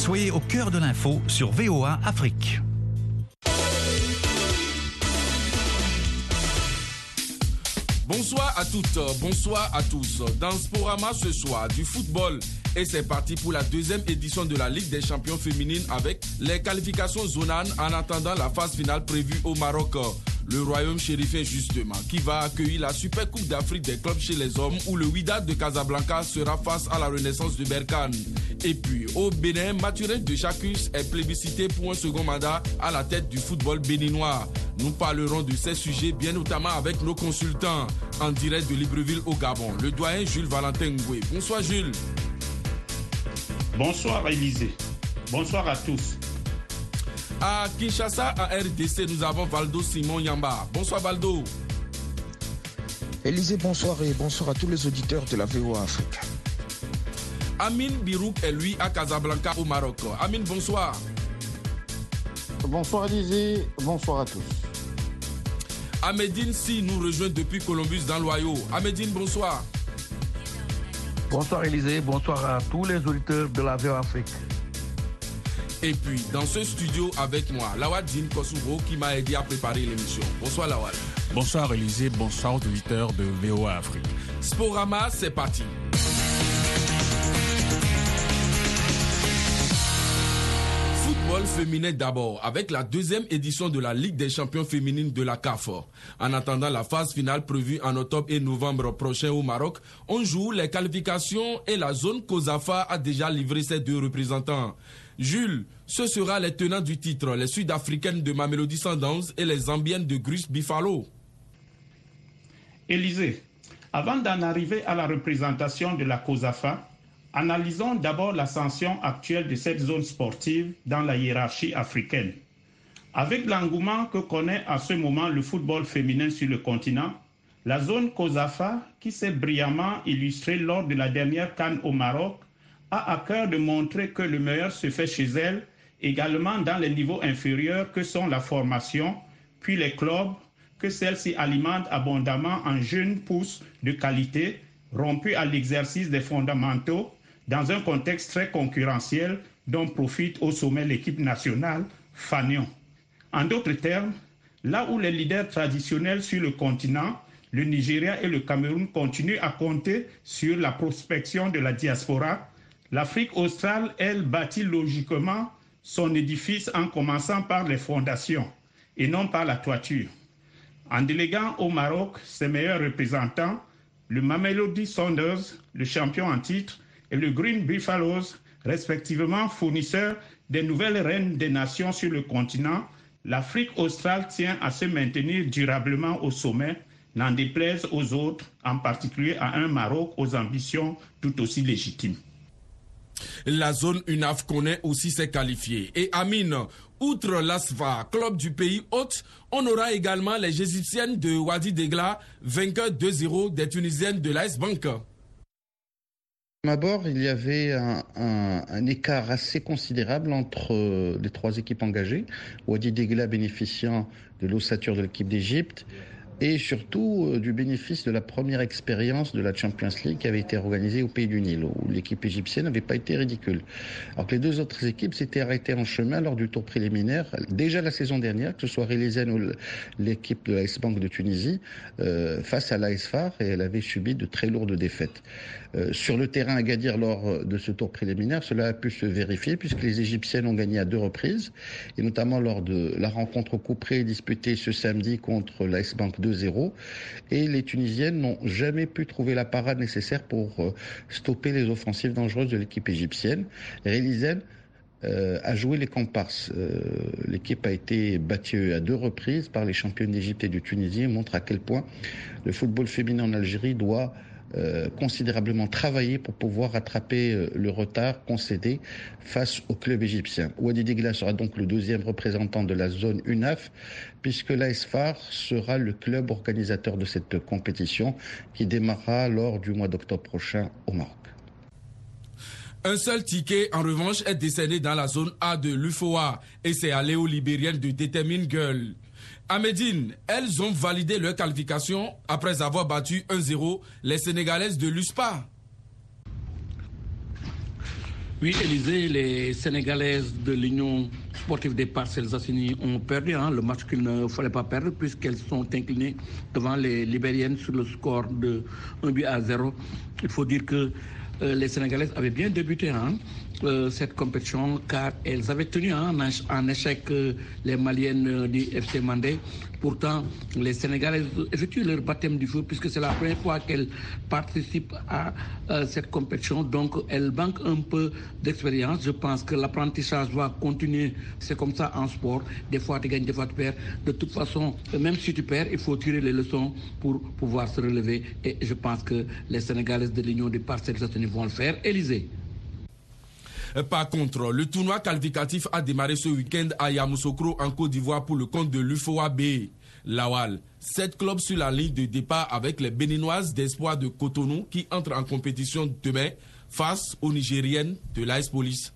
Soyez au cœur de l'info sur VOA Afrique. Bonsoir à toutes, bonsoir à tous. Dans Sporama ce soir, du football. Et c'est parti pour la deuxième édition de la Ligue des champions féminines avec les qualifications zonanes en attendant la phase finale prévue au Maroc. Le royaume chérifien justement, qui va accueillir la Super Coupe d'Afrique des clubs chez les hommes où le Wydad de Casablanca sera face à la Renaissance de Berkane. Et puis au Bénin, Mathurin de Chacus est plébiscité pour un second mandat à la tête du football béninois. Nous parlerons de ces sujets bien notamment avec nos consultants en direct de Libreville au Gabon, le doyen Jules Valentin Ngoué. Bonsoir Jules. Bonsoir Élisée. Bonsoir à tous. À Kinshasa, à RDC, nous avons Valdo Simon Yamba. Bonsoir Valdo. Élisée, bonsoir et bonsoir à tous les auditeurs de la VOA Afrique. Amin Birouk est lui à Casablanca au Maroc. Amin, bonsoir. Bonsoir Élisée, bonsoir à tous. Amédine Si nous rejoint depuis Columbus dans l'Ohio. Amédine, bonsoir. Bonsoir Élisée, bonsoir à tous les auditeurs de la VOA Afrique. Et puis, dans ce studio avec moi, Lawad Kosovo qui m'a aidé à préparer l'émission. Bonsoir Lawad. Bonsoir Élisée, bonsoir auditeurs de VOA Afrique. Sporama, c'est parti. Football féminin d'abord, avec la deuxième édition de la Ligue des champions féminines de la CAF. En attendant la phase finale prévue en octobre et novembre prochain au Maroc, on joue les qualifications et la zone COSAFA a déjà livré ses deux représentants. Jules, ce sera les tenants du titre, les Sud-Africaines de Mamelody Sundowns et les Zambiennes de Grus Buffalo. Élisée, avant d'en arriver à la représentation de la COSAFA, analysons d'abord l'ascension actuelle de cette zone sportive dans la hiérarchie africaine. Avec l'engouement que connaît à ce moment le football féminin sur le continent, la zone COSAFA, qui s'est brillamment illustrée lors de la dernière Cannes au Maroc, a à cœur de montrer que le meilleur se fait chez elle, également dans les niveaux inférieurs que sont la formation, puis les clubs, que celle-ci alimente abondamment en jeunes pousses de qualité, rompus à l'exercice des fondamentaux, dans un contexte très concurrentiel dont profite au sommet l'équipe nationale, Fanion. En d'autres termes, là où les leaders traditionnels sur le continent, le Nigeria et le Cameroun continuent à compter sur la prospection de la diaspora, L'Afrique australe, elle, bâtit logiquement son édifice en commençant par les fondations et non par la toiture. En déléguant au Maroc ses meilleurs représentants, le Mamelody Saunders, le champion en titre, et le Green Buffaloes, respectivement fournisseurs des nouvelles reines des nations sur le continent, l'Afrique australe tient à se maintenir durablement au sommet, n'en déplaise aux autres, en particulier à un Maroc aux ambitions tout aussi légitimes. La zone UNAF connaît aussi ses qualifiés. Et Amine, outre l'ASFA, club du pays hôte, on aura également les Égyptiennes de Wadi Degla, vainqueurs 2-0 des Tunisiennes de l'Ice Bank. D'abord, il y avait un, écart assez considérable entre euh, les trois équipes engagées. Wadi Degla bénéficiant de l'ossature de l'équipe d'Égypte, et surtout euh, du bénéfice de la première expérience de la Champions League qui avait été organisée au Pays du Nil, où l'équipe égyptienne n'avait pas été ridicule. Alors que les deux autres équipes s'étaient arrêtées en chemin lors du tour préliminaire, déjà la saison dernière, que ce soit Rélizen ou l'équipe de l'AS Bank de Tunisie, euh, face à l'AS Far, et elle avait subi de très lourdes défaites. Euh, sur le terrain à Gadir lors de ce tour préliminaire, cela a pu se vérifier puisque les Égyptiennes ont gagné à deux reprises, et notamment lors de la rencontre au coup près disputée ce samedi contre l'AS Bank 2-0. Et les Tunisiennes n'ont jamais pu trouver la parade nécessaire pour euh, stopper les offensives dangereuses de l'équipe égyptienne. Rélizen euh, a joué les comparses. Euh, L'équipe a été battue à deux reprises par les championnes d'Égypte et de Tunisie et montre à quel point le football féminin en Algérie doit euh, considérablement travaillé pour pouvoir rattraper euh, le retard concédé face au club égyptien. Wadi sera donc le deuxième représentant de la zone UNAF, puisque l'ASFAR sera le club organisateur de cette compétition qui démarrera lors du mois d'octobre prochain au Maroc. Un seul ticket, en revanche, est décerné dans la zone A de l'UFOA et c'est à Léo Libérienne de Determine Girl. À elles ont validé leur qualification après avoir battu 1-0 les Sénégalaises de l'USPA. Oui, Élisée, les Sénégalaises de l'Union sportive des Parcelles Assainies ont perdu hein, le match qu'il ne fallait pas perdre puisqu'elles sont inclinées devant les Libériennes sur le score de 1 but à 0. Il faut dire que les Sénégalaises avaient bien débuté hein, euh, cette compétition car elles avaient tenu hein, en, échec euh, les Maliennes du FC Mandé. Pourtant, les Sénégalaises effectuent leur baptême du feu puisque c'est la première fois qu'elles participent à cette compétition. Donc, elles manquent un peu d'expérience. Je pense que l'apprentissage va continuer. C'est comme ça en sport. Des fois, tu gagnes, des fois, tu perds. De toute façon, même si tu perds, il faut tirer les leçons pour pouvoir se relever. Et je pense que les Sénégalaises de l'Union des parcelles vont le faire. Élysée. Euh, par contre, le tournoi qualificatif a démarré ce week-end à Yamoussoukro en Côte d'Ivoire pour le compte de l'UFOA B. Lawal. Sept clubs sur la ligne de départ avec les Béninoises d'espoir de Cotonou qui entrent en compétition demain face aux Nigériennes de l'Ice Police.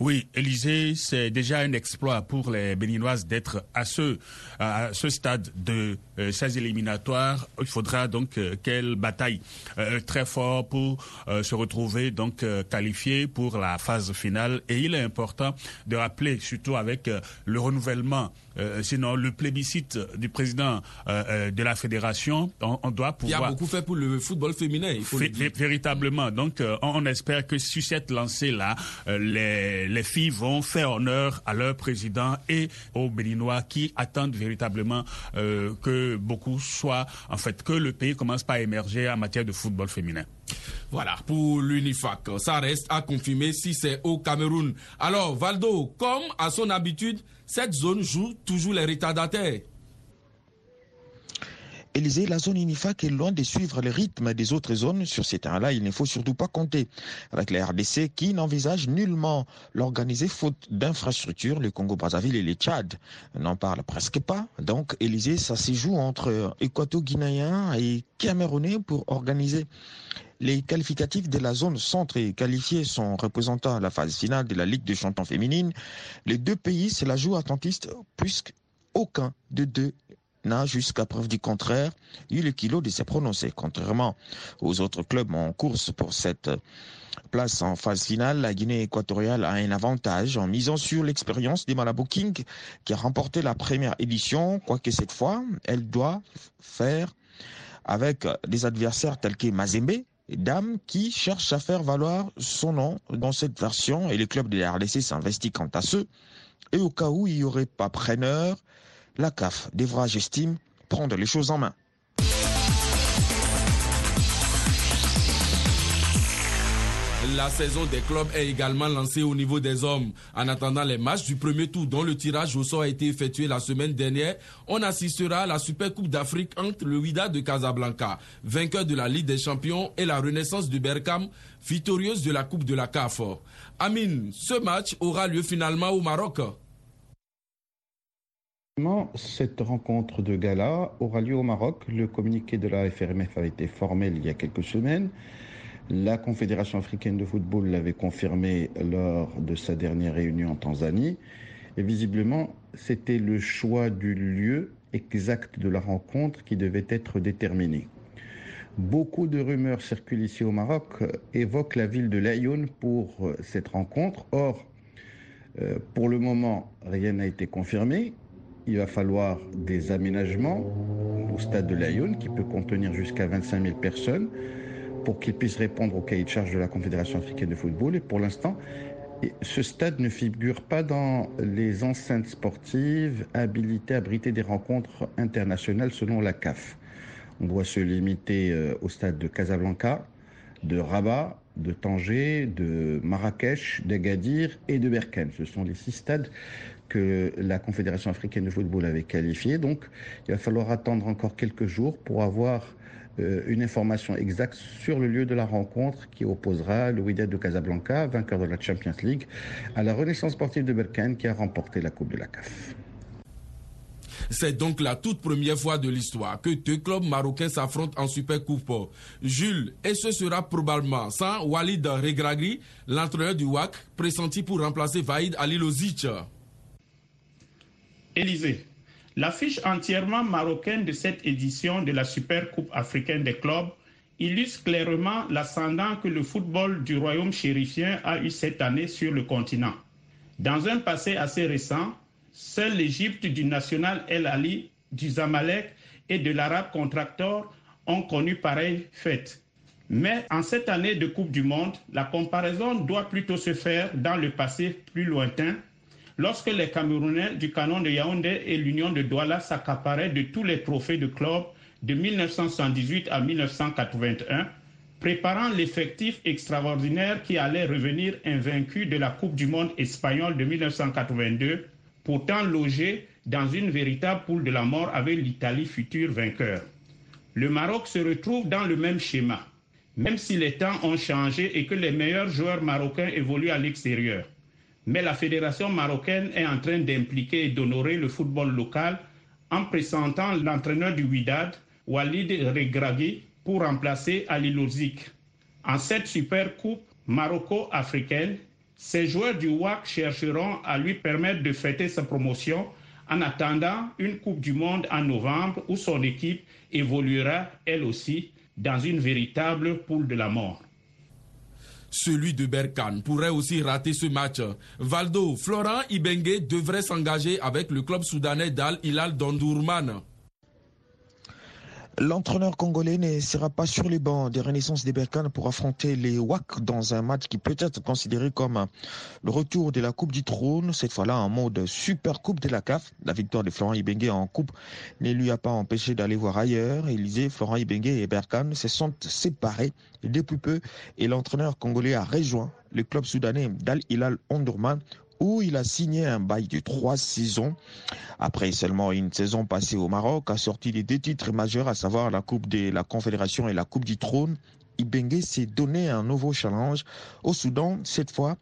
Oui, Élysée, c'est déjà un exploit pour les Béninoises d'être à ce, à ce stade de euh, ces éliminatoires. Il faudra donc euh, qu'elles bataillent euh, très fort pour se retrouver donc qualifiées pour la phase finale. Et il est important de rappeler, surtout avec le renouvellement sinon le plébiscite du président de la fédération, on, doit pouvoir. Il y a beaucoup fait pour le football féminin. Il faut Véritablement. Donc, on, espère que sur cette lancée-là, les les, filles vont faire honneur à leur président et aux Béninois qui attendent véritablement euh, beaucoup soient, en fait, que le pays commence par émerger en matière de football féminin. Voilà, pour l'UNIFAC, ça reste à confirmer si c'est au Cameroun. Alors, Valdo, comme à son habitude, cette zone joue toujours les retardataires. Élysée, la zone UNIFAC est loin de suivre le rythme des autres zones. Sur ces terrains-là, il ne faut surtout pas compter avec la RDC qui n'envisage nullement l'organiser faute d'infrastructures. Le Congo-Brazzaville et le Tchad n'en parlent presque pas. Donc, Élysée, ça se joue entre équato-guinéens et camerounais pour organiser les qualificatifs de la zone centre et qualifiés son représentant à la phase finale de la Ligue des champions féminines. Les deux pays se la jouent attentiste puisqu'aucun de deux jusqu'à preuve du contraire, eu le kilo de se prononcer. Contrairement aux autres clubs en course pour cette place en phase finale, la Guinée équatoriale a un avantage en misant sur l'expérience des Malabo King qui a remporté la première édition, quoique cette fois, elle doit faire avec des adversaires tels que Mazembe, Dame qui cherche à faire valoir son nom dans cette version et le club de la RDC s'investit quant à ceux. Et au cas où il n'y aurait pas preneur, la CAF devra, j'estime, prendre les choses en main. La saison des clubs est également lancée au niveau des hommes. En attendant les matchs du premier tour dont le tirage au sort a été effectué la semaine dernière, on assistera à la Super Coupe d'Afrique entre le Wida de Casablanca, vainqueur de la Ligue des Champions, et la Renaissance de Berkham, victorieuse de la Coupe de la CAF. Amine, ce match aura lieu finalement au Maroc. Cette rencontre de gala aura lieu au Maroc. Le communiqué de la FRMF a été formel il y a quelques semaines. La Confédération africaine de football l'avait confirmé lors de sa dernière réunion en Tanzanie. Et visiblement, c'était le choix du lieu exact de la rencontre qui devait être déterminé. Beaucoup de rumeurs circulent ici au Maroc, évoquent la ville de Lyon pour cette rencontre. Or, euh, pour le moment, rien n'a été confirmé il va falloir des aménagements au stade de Lyon qui peut contenir jusqu'à 25 000 personnes pour qu'il puisse répondre au cahier de charge de la Confédération africaine de football. Et pour l'instant, ce stade ne figure pas dans les enceintes sportives habilitées à abriter des rencontres internationales selon la CAF. On doit se limiter euh, au stade de Casablanca, de Rabat, de Tanger, de Marrakech, d'Agadir et de Berkane. Ce sont les six stades que la Confédération africaine de football avait qualifié. Donc, il va falloir attendre encore quelques jours pour avoir euh, une information exacte sur le lieu de la rencontre qui opposera le Wydad de Casablanca, vainqueur de la Champions League, à la Renaissance sportive de Berkane qui a remporté la Coupe de la CAF. C'est donc la toute première fois de l'histoire que deux clubs marocains s'affrontent en Super Coupe. Jules, et ce sera probablement sans Walid Regragri, l'entraîneur du WAC, pressenti pour remplacer Vaïd Alilozic. Élysée. L'affiche entièrement marocaine de cette édition de la Super Coupe africaine des clubs illustre clairement l'ascendant que le football du royaume chérifien a eu cette année sur le continent. Dans un passé assez récent, seule l'Égypte du national El Ali, du Zamalek et de l'Arabe Contractor ont connu pareille fête. Mais en cette année de Coupe du Monde, la comparaison doit plutôt se faire dans le passé plus lointain, lorsque les Camerounais du canon de Yaoundé et l'Union de Douala s'accaparaient de tous les trophées de club de 1978 à 1981, préparant l'effectif extraordinaire qui allait revenir invaincu de la Coupe du Monde espagnole de 1982, pourtant logé dans une véritable poule de la mort avec l'Italie futur vainqueur. Le Maroc se retrouve dans le même schéma, même si les temps ont changé et que les meilleurs joueurs marocains évoluent à l'extérieur. Mais la fédération marocaine est en train d'impliquer et d'honorer le football local en présentant l'entraîneur du Wydad, Walid Regragui, pour remplacer Ali Lourzik. En cette super coupe maroco-africaine, ces joueurs du WAC chercheront à lui permettre de fêter sa promotion en attendant une Coupe du Monde en novembre où son équipe évoluera elle aussi dans une véritable poule de la mort. Celui de Berkane pourrait aussi rater ce match. Valdo, Florent Ibengue devrait s'engager avec le club soudanais d'Al Hilal d'Ondourman. L'entraîneur congolais ne sera pas sur les bancs des Renaissances des Bercanes pour affronter les WAC dans un match qui peut être considéré comme le retour de la Coupe du Trône, cette fois-là en mode Super Coupe de la CAF. La victoire de Florent Ibengue en Coupe ne lui a pas empêché d'aller voir ailleurs. Élisée, Florent Ibengue et Berkane se sont séparés depuis peu et l'entraîneur congolais a rejoint le club soudanais d'Al Hilal Ondurman où il a signé un bail de trois saisons. Après seulement une saison passée au Maroc, a sorti les deux titres majeurs, à savoir la Coupe de la Confédération et la Coupe du Trône. Ibengue s'est donné un nouveau challenge au Soudan, cette fois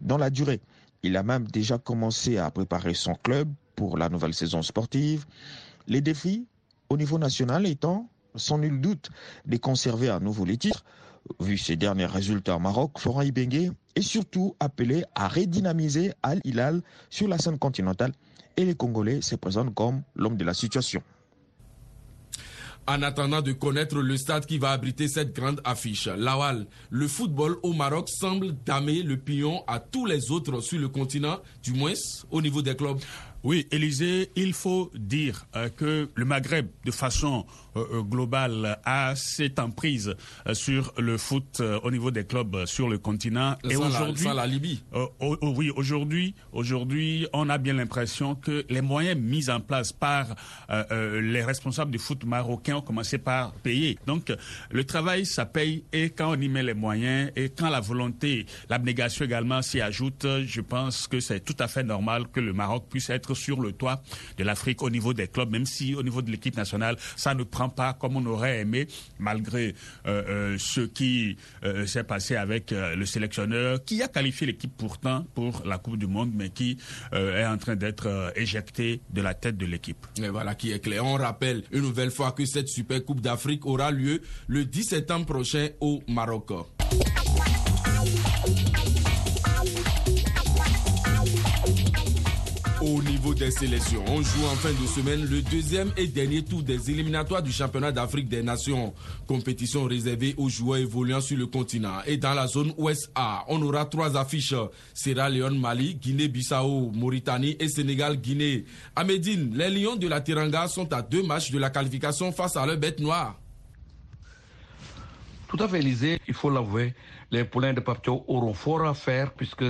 dans la durée. Il a même déjà commencé à préparer son club pour la nouvelle saison sportive. Les défis au niveau national étant, sans nul doute, de conserver à nouveau les titres. Vu ses derniers résultats au Maroc, Florent Ibengue est surtout appelé à redynamiser Al Hilal sur la scène continentale et les Congolais se présentent comme l'homme de la situation. En attendant de connaître le stade qui va abriter cette grande affiche, Lawal, le football au Maroc semble damer le pion à tous les autres sur le continent, du moins au niveau des clubs. Oui, Élisée, il faut dire euh, que le Maghreb, de façon euh, euh, globale, a cette emprise sur le foot au niveau des clubs sur le continent. Et aujourd'hui, la, la Libye. oui, aujourd'hui, aujourd'hui, on a bien l'impression que les moyens mis en place par les responsables du foot marocain ont commencé par payer. Donc, le travail, ça paye, et quand on y met les moyens, et quand la volonté, l'abnégation également s'y ajoute, je pense que c'est tout à fait normal que le Maroc puisse être sur le toit de l'Afrique au niveau des clubs, même si au niveau de l'équipe nationale, ça ne prend pas comme on aurait aimé, malgré euh, euh, ce qui euh, s'est passé avec le sélectionneur, qui a qualifié l'équipe pourtant pour la Coupe du Monde, mais qui est en train d'être éjecté de la tête de l'équipe. Et voilà qui est clair. On rappelle une nouvelle fois que cette Super Coupe d'Afrique aura lieu le 10 septembre prochain au Maroc. Des sélections, on joue en fin de semaine le deuxième et dernier tour des éliminatoires du championnat d'Afrique des Nations. Compétition réservée aux joueurs évoluant sur le continent. Et dans la zone Ouest A, on aura trois affiches. Sierra Leone, Mali, Guinée-Bissau, Mauritanie et Sénégal-Guinée. À Médine, les Lions de la Teranga sont à deux matchs de la qualification face à leur bête noire. Tout à fait, Élysée, il faut l'avouer, les poulains de Papio auront fort à faire puisque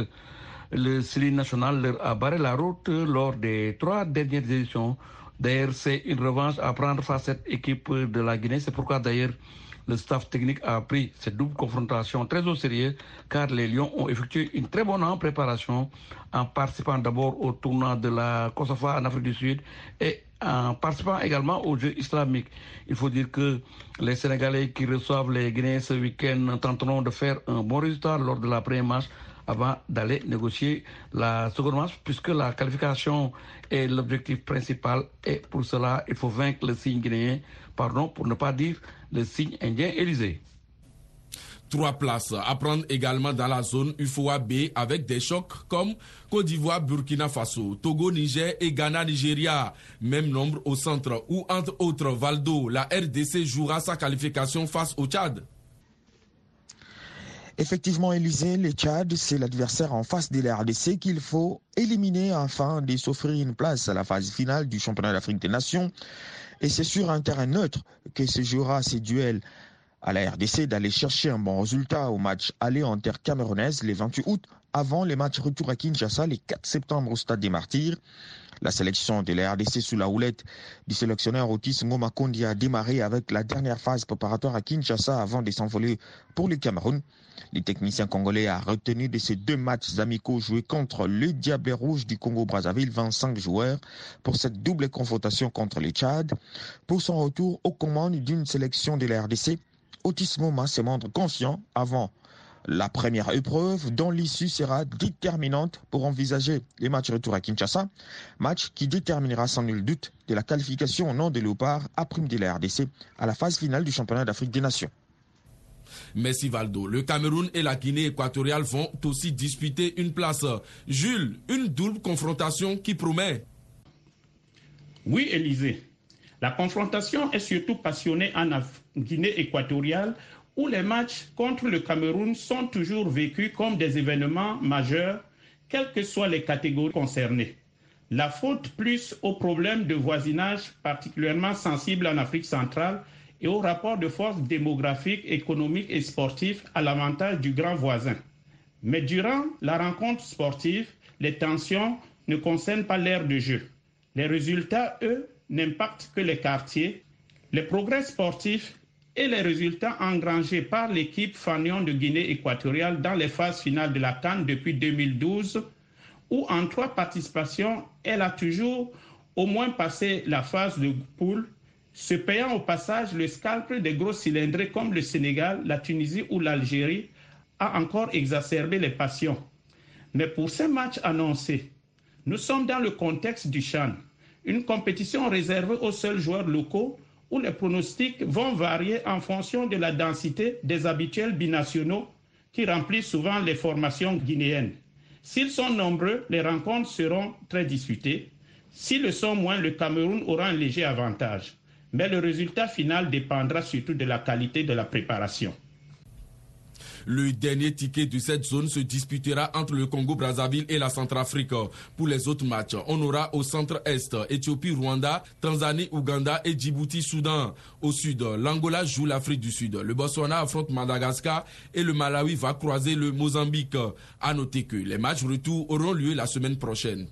le Céline national leur a barré la route lors des trois dernières éditions. D'ailleurs, c'est une revanche à prendre face à cette équipe de la Guinée. C'est pourquoi d'ailleurs le staff technique a pris cette double confrontation très au sérieux car les Lions ont effectué une très bonne préparation en participant d'abord au tournoi de la Kosovo en Afrique du Sud et en participant également aux Jeux islamiques. Il faut dire que les Sénégalais qui reçoivent les Guinéens ce week-end tenteront de faire un bon résultat lors de la première marche avant d'aller négocier la seconde match, puisque la qualification est l'objectif principal. Et pour cela, il faut vaincre le signe guinéen, pardon, pour ne pas dire le signe indien Élysée. Trois places à prendre également dans la zone UFOA B avec des chocs comme Côte d'Ivoire, Burkina Faso, Togo, Niger et Ghana, Nigeria. Même nombre au centre où, entre autres, Valdo, la RDC jouera sa qualification face au Tchad. Effectivement, Élysée, le Tchad, c'est l'adversaire en face de la RDC qu'il faut éliminer afin de s'offrir une place à la phase finale du championnat d'Afrique des Nations. Et c'est sur un terrain neutre que se jouera ces duels à la RDC d'aller chercher un bon résultat au match aller en terre camerounaise le 28 août avant les matchs retour à Kinshasa le 4 septembre au stade des Martyrs. La sélection de la RDC sous la houlette du sélectionneur Otis Ngomakondi a démarré avec la dernière phase préparatoire à Kinshasa avant de s'envoler pour le Cameroun. Les techniciens congolais a retenu de ces deux matchs amicaux joués contre le Diable Rouge du Congo-Brazzaville 25 joueurs pour cette double confrontation contre les Tchad. Pour son retour aux commandes d'une sélection de la RDC, Otis Moma se montre confiant avant la première épreuve dont l'issue sera déterminante pour envisager les matchs retour à Kinshasa, match qui déterminera sans nul doute de la qualification au nom des Léopards à prime de la RDC à la phase finale du championnat d'Afrique des Nations. Merci Valdo. Le Cameroun et la Guinée équatoriale vont aussi disputer une place. Jules, une double confrontation qui promet. Oui, Élisée. La confrontation est surtout passionnée en Guinée équatoriale où les matchs contre le Cameroun sont toujours vécus comme des événements majeurs, quelles que soient les catégories concernées. La faute plus aux problèmes de voisinage particulièrement sensibles en Afrique centrale et au rapport de force démographique, économique et sportif à l'avantage du grand voisin. Mais durant la rencontre sportive, les tensions ne concernent pas l'ère de jeu. Les résultats, eux, n'impactent que les quartiers. Les progrès sportifs et les résultats engrangés par l'équipe Fanion de Guinée équatoriale dans les phases finales de la Cannes depuis 2012, où en trois participations, elle a toujours au moins passé la phase de poule, se payant au passage le scalp des gros cylindrés comme le Sénégal, la Tunisie ou l'Algérie, a encore exacerbé les passions. Mais pour ces matchs annoncés, nous sommes dans le contexte du Chan, une compétition réservée aux seuls joueurs locaux où les pronostics vont varier en fonction de la densité des habituels binationaux qui remplissent souvent les formations guinéennes. S'ils sont nombreux, les rencontres seront très disputées. S'ils le sont moins, le Cameroun aura un léger avantage. Mais le résultat final dépendra surtout de la qualité de la préparation. Le dernier ticket de cette zone se disputera entre le Congo-Brazzaville et la Centrafrique. Pour les autres matchs, on aura au centre-est Éthiopie, Rwanda, Tanzanie, Ouganda et Djibouti-Soudan. Au sud, l'Angola joue l'Afrique du Sud. Le Botswana affronte Madagascar et le Malawi va croiser le Mozambique. À noter que les matchs retour auront lieu la semaine prochaine.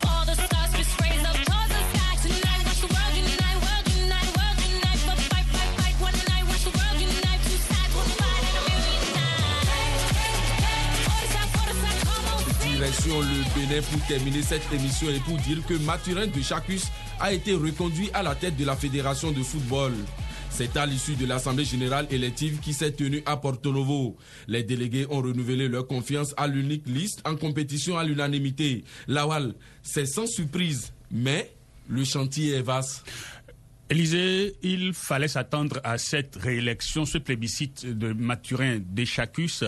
Direction le Bénin pour terminer cette émission et pour dire que Mathurin de Chacus a été reconduit à la tête de la Fédération de football. C'est à l'issue de l'Assemblée générale élective qui s'est tenue à Porto Novo. Les délégués ont renouvelé leur confiance à l'unique liste en compétition à l'unanimité. Lawal, c'est sans surprise, mais le chantier est vaste. Élysée, il fallait s'attendre à cette réélection, ce plébiscite de Mathurin d'Echacus,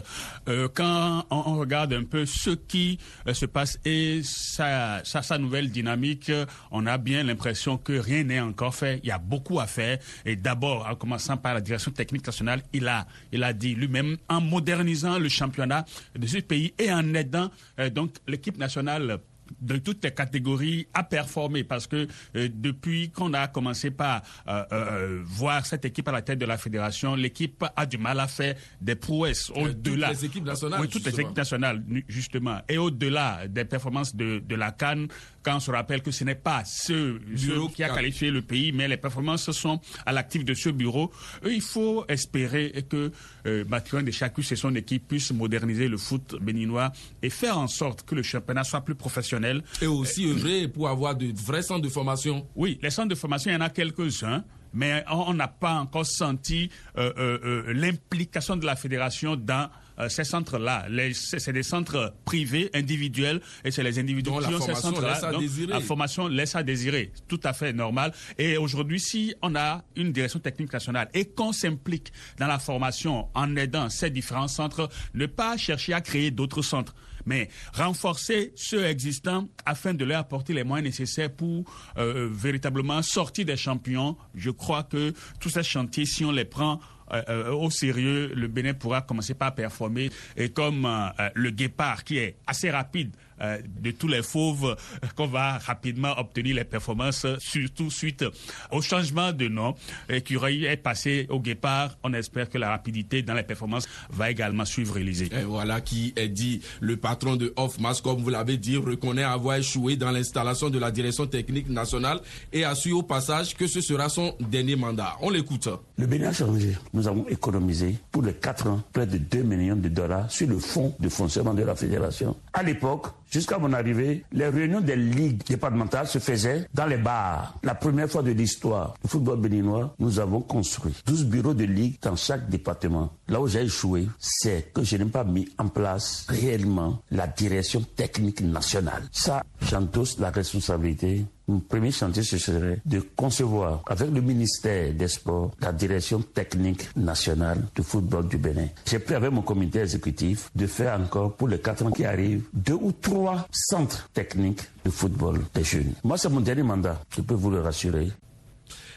euh, quand on, regarde un peu ce qui euh, se passe et sa, sa, nouvelle dynamique, on a bien l'impression que rien n'est encore fait. Il y a beaucoup à faire. Et d'abord, en commençant par la direction technique nationale, il a, il a dit lui-même, en modernisant le championnat de ce pays et en aidant euh, donc l'équipe nationale de toutes les catégories à performer parce que euh, depuis qu'on a commencé par euh, euh, voir cette équipe à la tête de la fédération, l'équipe a du mal à faire des prouesses au-delà. Toutes les équipes nationales. Oui, toutes les équipes nationales, justement. Et au-delà des performances de, de la Cannes, quand on se rappelle que ce n'est pas ce, bureau qui a qualifié le pays, mais les performances sont à l'actif de ce bureau, il faut espérer que euh, Mathurin de Chacus et son équipe puissent moderniser le foot béninois et faire en sorte que le championnat soit plus professionnel. Et aussi œuvrer pour avoir de vrais centres de formation. Oui, les centres de formation, il y en a quelques-uns mais on n'a pas encore senti euh, euh, l'implication de la fédération dans ces centres-là, c'est des centres privés, individuels, et c'est les individus qui ont ces centres-là. La formation laisse à désirer, tout à fait normal. Et aujourd'hui, si on a une direction technique nationale et qu'on s'implique dans la formation en aidant ces différents centres, ne pas chercher à créer d'autres centres mais renforcer ceux existants afin de leur apporter les moyens nécessaires pour euh, véritablement sortir des champions. Je crois que tous ces chantiers, si on les prend euh, euh, au sérieux, le Bénin pourra commencer par performer. Et comme le guépard, qui est assez rapide, euh, de tous les fauves qu'on va rapidement obtenir les performances, surtout suite au changement de nom. Écureuil est passé au guépard. On espère que la rapidité dans les performances va également suivre Élysée. Et voilà qui est dit. Le patron de Offmas, comme vous l'avez dit, reconnaît avoir échoué dans l'installation de la direction technique nationale et assure au passage que ce sera son dernier mandat. On l'écoute. Le Bénin a changé. Nous avons économisé pour les 4 ans près de 2 millions de dollars sur le fonds de fonctionnement de la fédération. À l'époque, Jusqu'à mon arrivée, les réunions des ligues départementales se faisaient dans les bars. La première fois de l'histoire du football béninois, nous avons construit 12 bureaux de ligue dans chaque département. Là où j'ai échoué, c'est que je n'ai pas mis en place réellement la direction technique nationale. Ça, j'endosse la responsabilité mon premier chantier, ce serait de concevoir avec le ministère des Sports la direction technique nationale du football du Bénin. J'ai pris avec mon comité exécutif de faire encore pour les quatre ans qui arrivent deux ou trois centres techniques de football des jeunes. Moi, c'est mon dernier mandat, je peux vous le rassurer.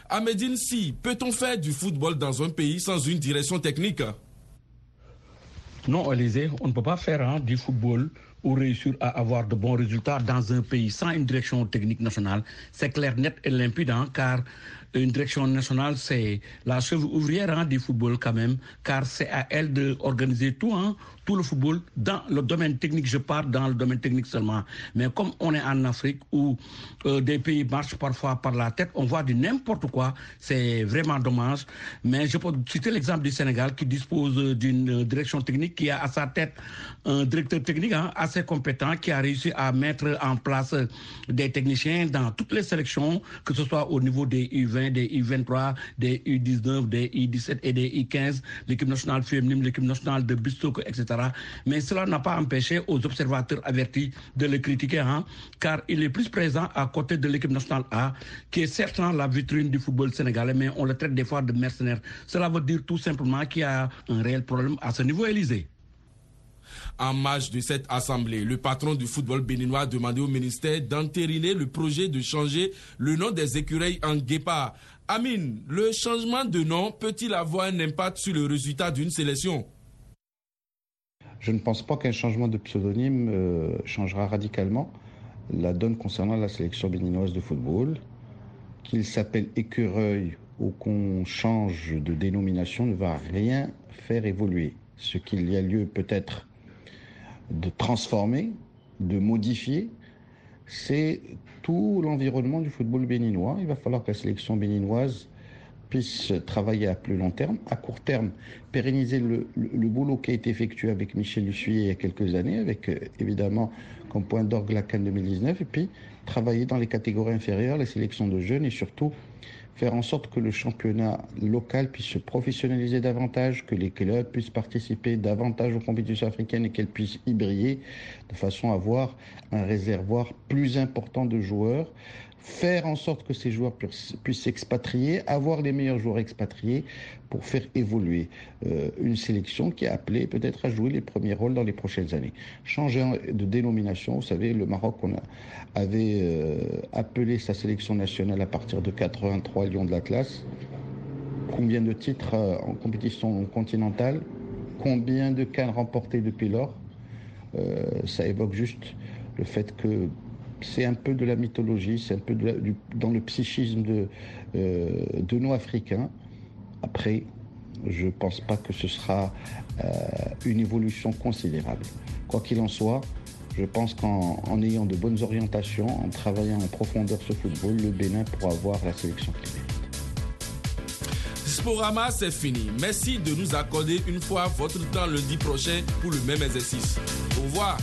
À Medine, si, peut-on faire du football dans un pays sans une direction technique? Non, Élysée, on ne peut pas faire hein, du football ou réussir à avoir de bons résultats dans un pays sans une direction technique nationale, c'est clair, net et limpide, hein, car une direction nationale, c'est la cheville ouvrière hein, du football quand même, car c'est à elle d'organiser tout, hein, tout le football dans le domaine technique. Je parle dans le domaine technique seulement. Mais comme on est en Afrique où euh, des pays marchent parfois par la tête, on voit du n'importe quoi. C'est vraiment dommage. Mais je peux citer l'exemple du Sénégal qui dispose d'une direction technique qui a à sa tête un directeur technique hein, assez compétent qui a réussi à mettre en place des techniciens dans toutes les sélections, que ce soit au niveau des U20, des U23, des U19, des U17 et des U15, l'équipe nationale féminine, l'équipe nationale de Bistouk, etc. Mais cela n'a pas empêché aux observateurs avertis de le critiquer, hein, car il est plus présent à côté de l'équipe nationale A, qui est certainement la vitrine du football sénégalais, mais on le traite des fois de mercenaire. Cela veut dire tout simplement qu'il y a un réel problème à ce niveau, Élysée. En marge de cette assemblée, le patron du football béninois a demandé au ministère d'entériner le projet de changer le nom des écureuils en guépard. Amine, le changement de nom peut-il avoir un impact sur le résultat d'une sélection? Je ne pense pas qu'un changement de pseudonyme euh, changera radicalement la donne concernant la sélection béninoise de football. Qu'il s'appelle écureuil ou qu'on change de dénomination ne va rien faire évoluer. Ce qu'il y a lieu peut-être de transformer, de modifier, c'est tout l'environnement du football béninois. Il va falloir que la sélection béninoise puisse travailler à plus long terme. À court terme, pérenniser le, boulot qui a été effectué avec Michel Lussier il y a quelques années, avec euh, évidemment comme point d'orgue la Cannes 2019, et puis travailler dans les catégories inférieures, les sélections de jeunes, et surtout faire en sorte que le championnat local puisse se professionnaliser davantage, que les clubs puissent participer davantage aux compétitions africaines et qu'elles puissent y briller de façon à avoir un réservoir plus important de joueurs faire en sorte que ces joueurs puissent s'expatrier, avoir les meilleurs joueurs expatriés pour faire évoluer euh, une sélection qui est appelée peut-être à jouer les premiers rôles dans les prochaines années. Changer de dénomination, vous savez, le Maroc on avait euh, appelé sa sélection nationale à partir de 83 Lions de l'Atlas. Combien de titres euh, en compétition continentale? Combien de cannes remportées depuis lors? Ça évoque juste le fait que c'est un peu de la mythologie, c'est un peu dans le psychisme de, euh, de nos Africains. Après, je ne pense pas que ce sera euh, une évolution considérable. Quoi qu'il en soit, je pense qu'en ayant de bonnes orientations, en travaillant en profondeur ce football, le Bénin pourra avoir la sélection qu'il Sporama, c'est fini. Merci de nous accorder une fois votre temps lundi prochain pour le même exercice. Au revoir.